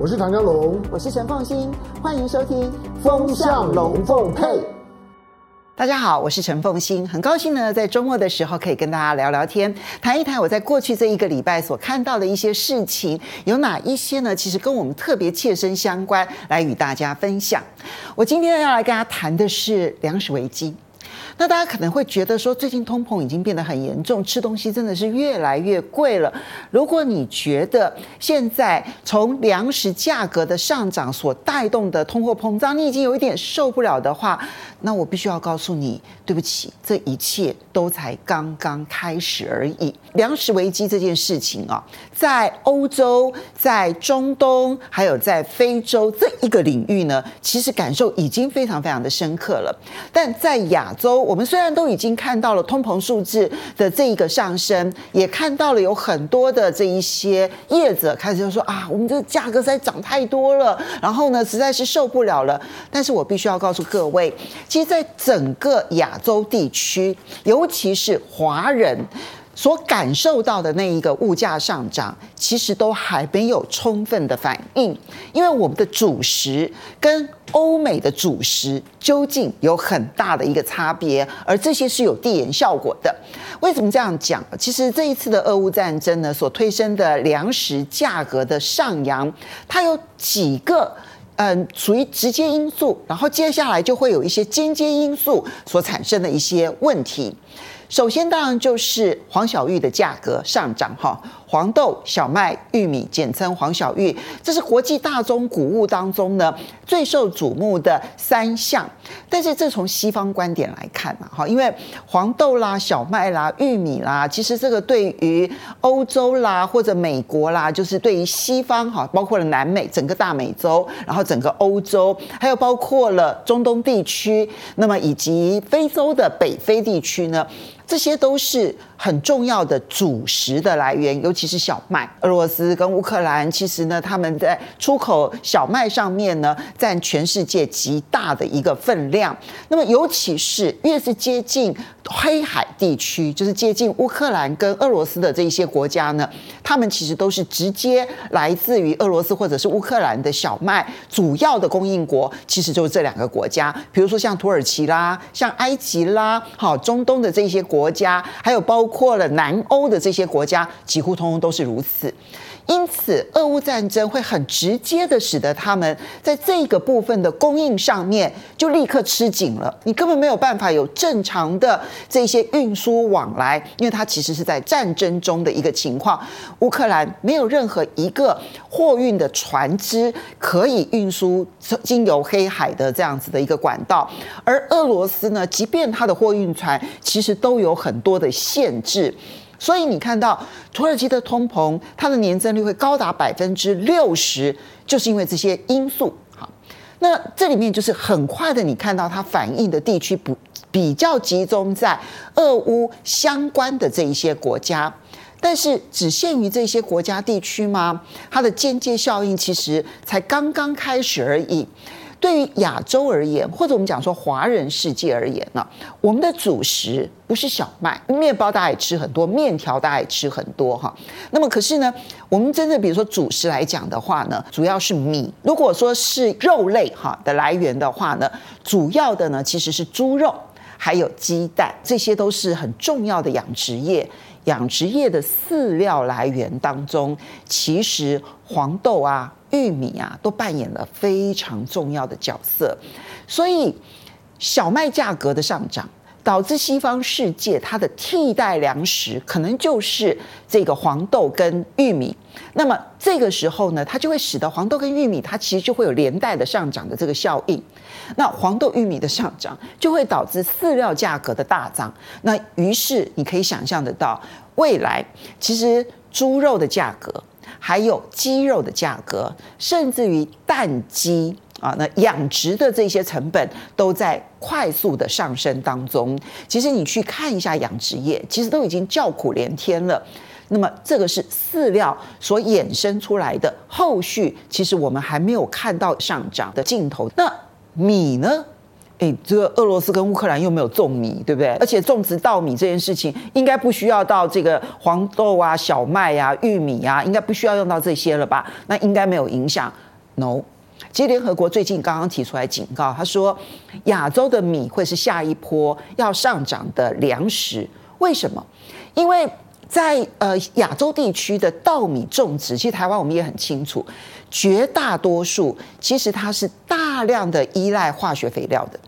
我是唐江龙，我是陈凤欣，欢迎收听《风向龙凤配》。大家好，我是陈凤欣，很高兴呢，在周末的时候可以跟大家聊聊天，谈一谈我在过去这一个礼拜所看到的一些事情，有哪一些呢？其实跟我们特别切身相关，来与大家分享。我今天要来跟大家谈的是粮食危机。那大家可能会觉得说，最近通膨已经变得很严重，吃东西真的是越来越贵了。如果你觉得现在从粮食价格的上涨所带动的通货膨胀，你已经有一点受不了的话，那我必须要告诉你，对不起，这一切都才刚刚开始而已。粮食危机这件事情啊，在欧洲、在中东，还有在非洲这一个领域呢，其实感受已经非常非常的深刻了。但在亚洲，我们虽然都已经看到了通膨数字的这一个上升，也看到了有很多的这一些业者开始就说啊，我们这价格实在涨太多了，然后呢，实在是受不了了。但是我必须要告诉各位。其实，在整个亚洲地区，尤其是华人所感受到的那一个物价上涨，其实都还没有充分的反应，因为我们的主食跟欧美的主食究竟有很大的一个差别，而这些是有递延效果的。为什么这样讲？其实这一次的俄乌战争呢，所推升的粮食价格的上扬，它有几个。嗯，属于直接因素，然后接下来就会有一些间接因素所产生的一些问题。首先，当然就是黄小玉的价格上涨，哈，黄豆、小麦、玉米，简称黄小玉，这是国际大宗谷物当中呢最受瞩目的三项。但是，这从西方观点来看嘛，哈，因为黄豆啦、小麦啦、玉米啦，其实这个对于欧洲啦或者美国啦，就是对于西方哈，包括了南美整个大美洲，然后整个欧洲，还有包括了中东地区，那么以及非洲的北非地区呢。这些都是很重要的主食的来源，尤其是小麦。俄罗斯跟乌克兰其实呢，他们在出口小麦上面呢，占全世界极大的一个分量。那么，尤其是越是接近黑海地区，就是接近乌克兰跟俄罗斯的这一些国家呢，他们其实都是直接来自于俄罗斯或者是乌克兰的小麦，主要的供应国其实就是这两个国家。比如说像土耳其啦，像埃及啦，好，中东的这些国。国家还有包括了南欧的这些国家，几乎通通都是如此。因此，俄乌战争会很直接的使得他们在这个部分的供应上面就立刻吃紧了。你根本没有办法有正常的这些运输往来，因为它其实是在战争中的一个情况。乌克兰没有任何一个货运的船只可以运输经由黑海的这样子的一个管道，而俄罗斯呢，即便它的货运船其实都有很多的限制。所以你看到土耳其的通膨，它的年增率会高达百分之六十，就是因为这些因素。好，那这里面就是很快的，你看到它反映的地区不比较集中在俄乌相关的这一些国家，但是只限于这些国家地区吗？它的间接效应其实才刚刚开始而已。对于亚洲而言，或者我们讲说华人世界而言呢，我们的主食不是小麦，面包大家也吃很多，面条大家也吃很多哈。那么可是呢，我们真的比如说主食来讲的话呢，主要是米。如果说是肉类哈的来源的话呢，主要的呢其实是猪肉，还有鸡蛋，这些都是很重要的养殖业。养殖业的饲料来源当中，其实黄豆啊。玉米啊，都扮演了非常重要的角色，所以小麦价格的上涨，导致西方世界它的替代粮食可能就是这个黄豆跟玉米。那么这个时候呢，它就会使得黄豆跟玉米它其实就会有连带的上涨的这个效应。那黄豆、玉米的上涨就会导致饲料价格的大涨。那于是你可以想象得到，未来其实猪肉的价格。还有鸡肉的价格，甚至于蛋鸡啊，那养殖的这些成本都在快速的上升当中。其实你去看一下养殖业，其实都已经叫苦连天了。那么这个是饲料所衍生出来的后续，其实我们还没有看到上涨的尽头。那米呢？哎，这个俄罗斯跟乌克兰又没有种米，对不对？而且种植稻米这件事情，应该不需要到这个黄豆啊、小麦啊、玉米啊，应该不需要用到这些了吧？那应该没有影响。No，其实联合国最近刚刚提出来警告，他说亚洲的米会是下一波要上涨的粮食。为什么？因为在呃亚洲地区的稻米种植，其实台湾我们也很清楚，绝大多数其实它是大量的依赖化学肥料的。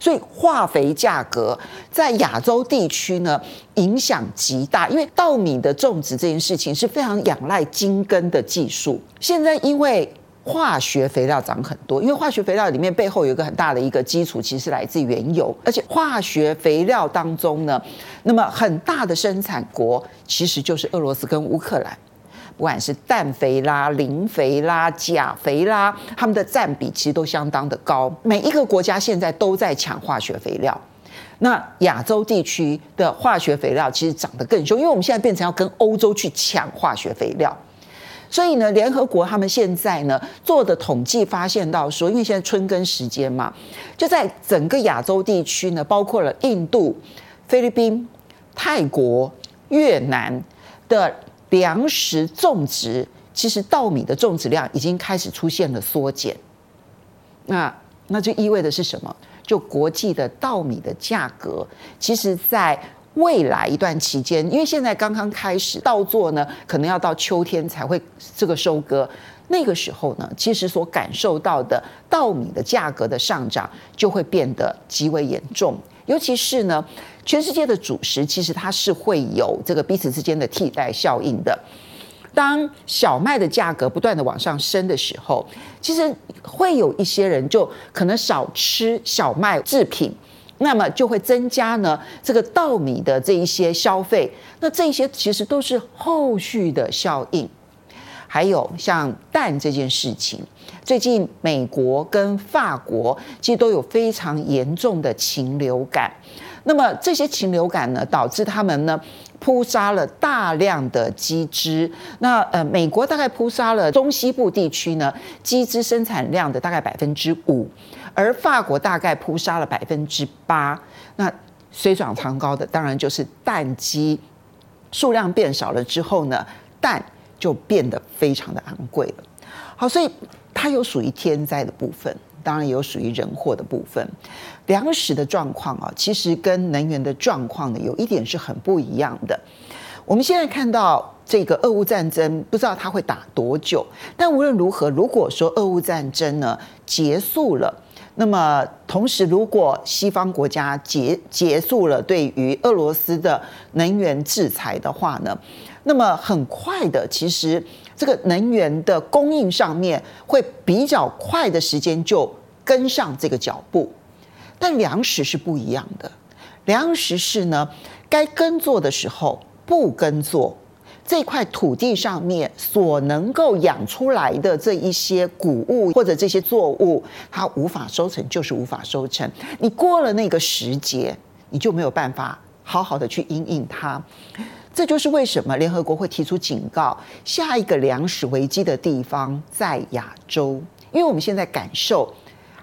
所以化肥价格在亚洲地区呢影响极大，因为稻米的种植这件事情是非常仰赖精耕的技术。现在因为化学肥料涨很多，因为化学肥料里面背后有一个很大的一个基础，其实是来自原油，而且化学肥料当中呢，那么很大的生产国其实就是俄罗斯跟乌克兰。不管是氮肥啦、磷肥啦、钾肥啦，他们的占比其实都相当的高。每一个国家现在都在抢化学肥料，那亚洲地区的化学肥料其实涨得更凶，因为我们现在变成要跟欧洲去抢化学肥料。所以呢，联合国他们现在呢做的统计发现到说，因为现在春耕时间嘛，就在整个亚洲地区呢，包括了印度、菲律宾、泰国、越南的。粮食种植其实稻米的种植量已经开始出现了缩减，那那就意味着是什么？就国际的稻米的价格，其实在未来一段期间，因为现在刚刚开始稻作呢，可能要到秋天才会这个收割，那个时候呢，其实所感受到的稻米的价格的上涨就会变得极为严重。尤其是呢，全世界的主食其实它是会有这个彼此之间的替代效应的。当小麦的价格不断的往上升的时候，其实会有一些人就可能少吃小麦制品，那么就会增加呢这个稻米的这一些消费。那这些其实都是后续的效应。还有像蛋这件事情。最近，美国跟法国其实都有非常严重的禽流感。那么这些禽流感呢，导致他们呢扑杀了大量的鸡只。那呃，美国大概扑杀了中西部地区呢鸡只生产量的大概百分之五，而法国大概扑杀了百分之八。那水涨船高的当然就是蛋鸡，数量变少了之后呢，蛋就变得非常的昂贵了。好，所以。它有属于天灾的部分，当然有属于人祸的部分。粮食的状况啊，其实跟能源的状况呢，有一点是很不一样的。我们现在看到这个俄乌战争，不知道它会打多久。但无论如何，如果说俄乌战争呢结束了，那么同时如果西方国家结结束了对于俄罗斯的能源制裁的话呢，那么很快的，其实。这个能源的供应上面会比较快的时间就跟上这个脚步，但粮食是不一样的。粮食是呢，该耕作的时候不耕作，这块土地上面所能够养出来的这一些谷物或者这些作物，它无法收成就是无法收成。你过了那个时节，你就没有办法好好的去因应它。这就是为什么联合国会提出警告，下一个粮食危机的地方在亚洲，因为我们现在感受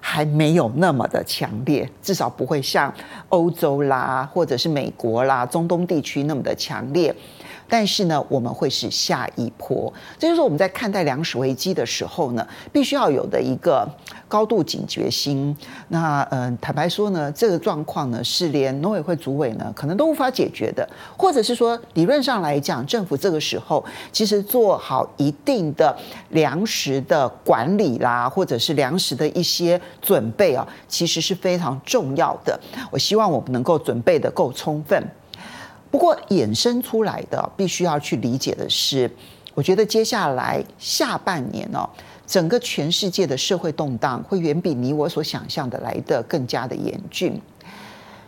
还没有那么的强烈，至少不会像欧洲啦，或者是美国啦、中东地区那么的强烈。但是呢，我们会是下一波，这就是我们在看待粮食危机的时候呢，必须要有的一个高度警觉心。那嗯，坦白说呢，这个状况呢，是连农委会主委呢可能都无法解决的，或者是说理论上来讲，政府这个时候其实做好一定的粮食的管理啦，或者是粮食的一些准备啊，其实是非常重要的。我希望我们能够准备得够充分。不过衍生出来的，必须要去理解的是，我觉得接下来下半年哦，整个全世界的社会动荡会远比你我所想象的来得更加的严峻。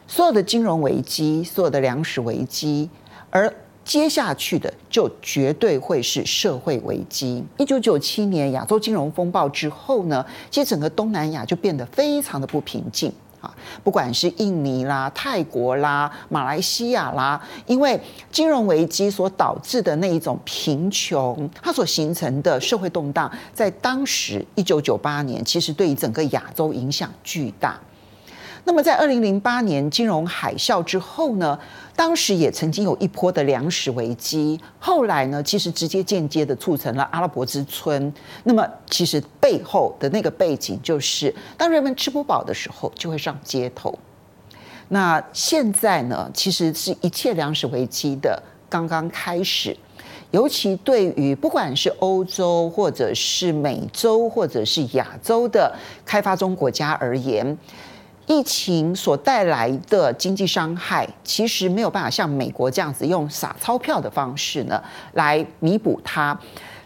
所有的金融危机，所有的粮食危机，而接下去的就绝对会是社会危机。一九九七年亚洲金融风暴之后呢，其实整个东南亚就变得非常的不平静。啊，不管是印尼啦、泰国啦、马来西亚啦，因为金融危机所导致的那一种贫穷，它所形成的社会动荡，在当时一九九八年，其实对于整个亚洲影响巨大。那么在二零零八年金融海啸之后呢，当时也曾经有一波的粮食危机，后来呢，其实直接间接的促成了阿拉伯之春。那么其实背后的那个背景就是，当人们吃不饱的时候，就会上街头。那现在呢，其实是一切粮食危机的刚刚开始。尤其对于不管是欧洲，或者是美洲，或者是亚洲的开发中国家而言，疫情所带来的经济伤害，其实没有办法像美国这样子用撒钞票的方式呢来弥补它。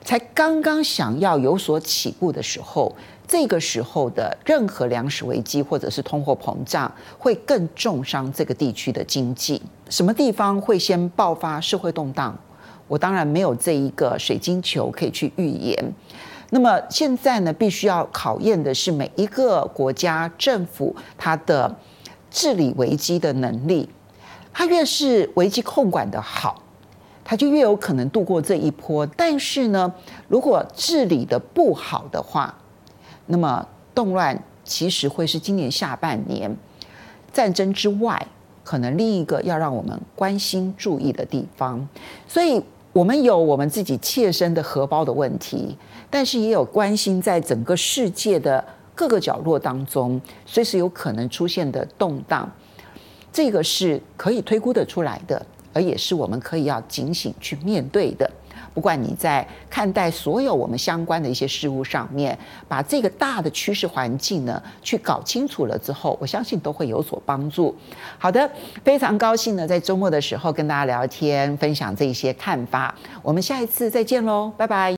才刚刚想要有所起步的时候，这个时候的任何粮食危机或者是通货膨胀，会更重伤这个地区的经济。什么地方会先爆发社会动荡？我当然没有这一个水晶球可以去预言。那么现在呢，必须要考验的是每一个国家政府它的治理危机的能力。它越是危机控管的好，它就越有可能度过这一波。但是呢，如果治理的不好的话，那么动乱其实会是今年下半年战争之外，可能另一个要让我们关心注意的地方。所以。我们有我们自己切身的荷包的问题，但是也有关心在整个世界的各个角落当中，随时有可能出现的动荡，这个是可以推估得出来的，而也是我们可以要警醒去面对的。不管你在看待所有我们相关的一些事物上面，把这个大的趋势环境呢，去搞清楚了之后，我相信都会有所帮助。好的，非常高兴呢，在周末的时候跟大家聊天，分享这些看法。我们下一次再见喽，拜拜。